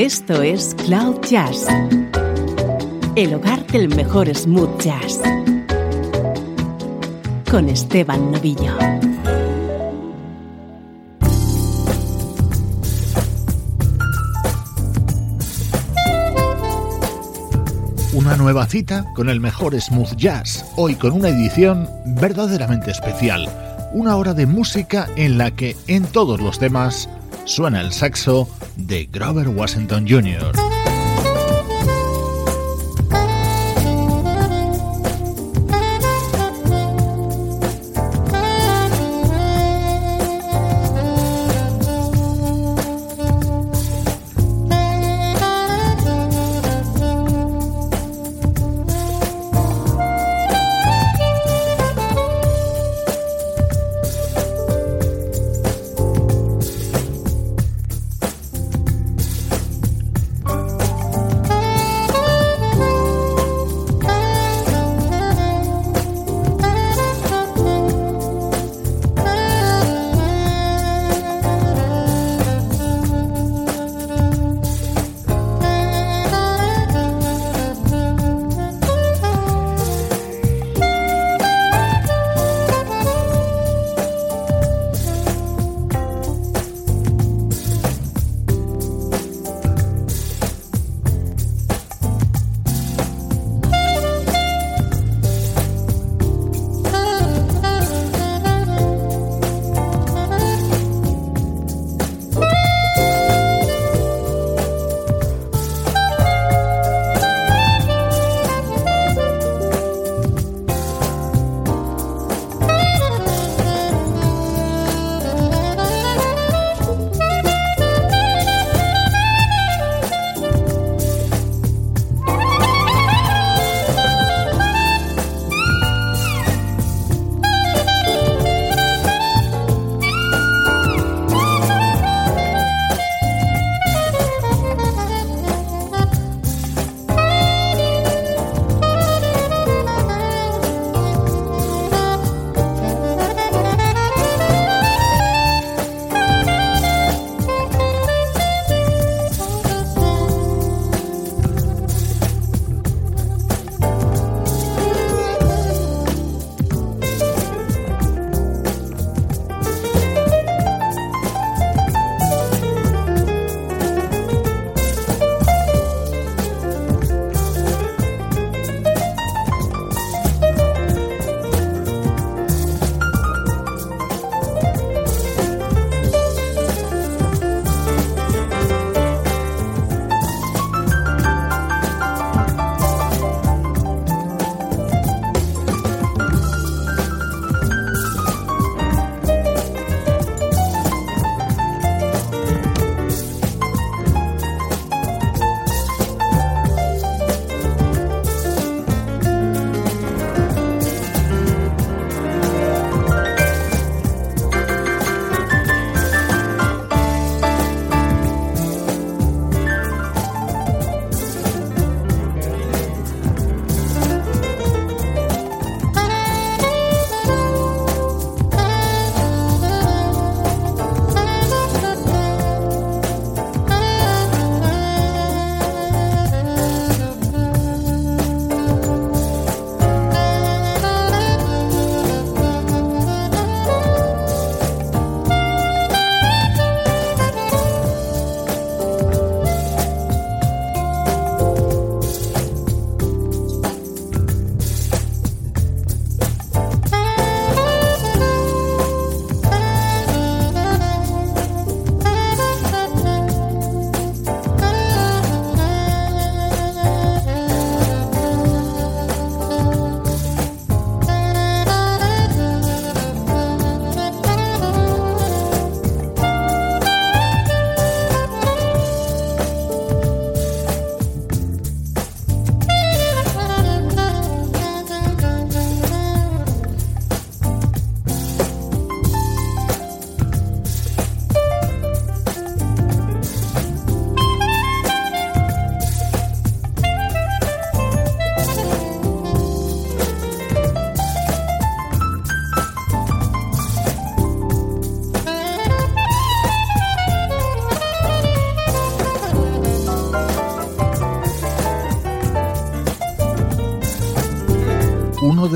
Esto es Cloud Jazz, el hogar del mejor smooth jazz, con Esteban Novillo. Una nueva cita con el mejor smooth jazz, hoy con una edición verdaderamente especial, una hora de música en la que en todos los temas suena el saxo de Grover Washington Jr.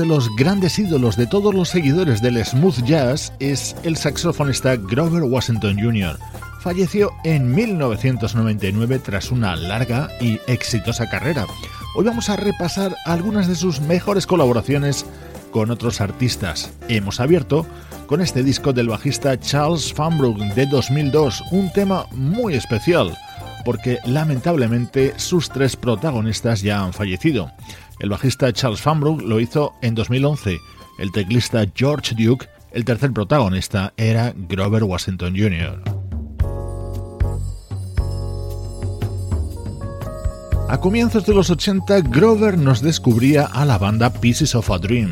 de los grandes ídolos de todos los seguidores del smooth jazz es el saxofonista Grover Washington Jr. Falleció en 1999 tras una larga y exitosa carrera. Hoy vamos a repasar algunas de sus mejores colaboraciones con otros artistas. Hemos abierto con este disco del bajista Charles Fanbrook de 2002, un tema muy especial porque lamentablemente sus tres protagonistas ya han fallecido. El bajista Charles Fanbrook lo hizo en 2011, el teclista George Duke, el tercer protagonista era Grover Washington Jr. A comienzos de los 80, Grover nos descubría a la banda Pieces of a Dream.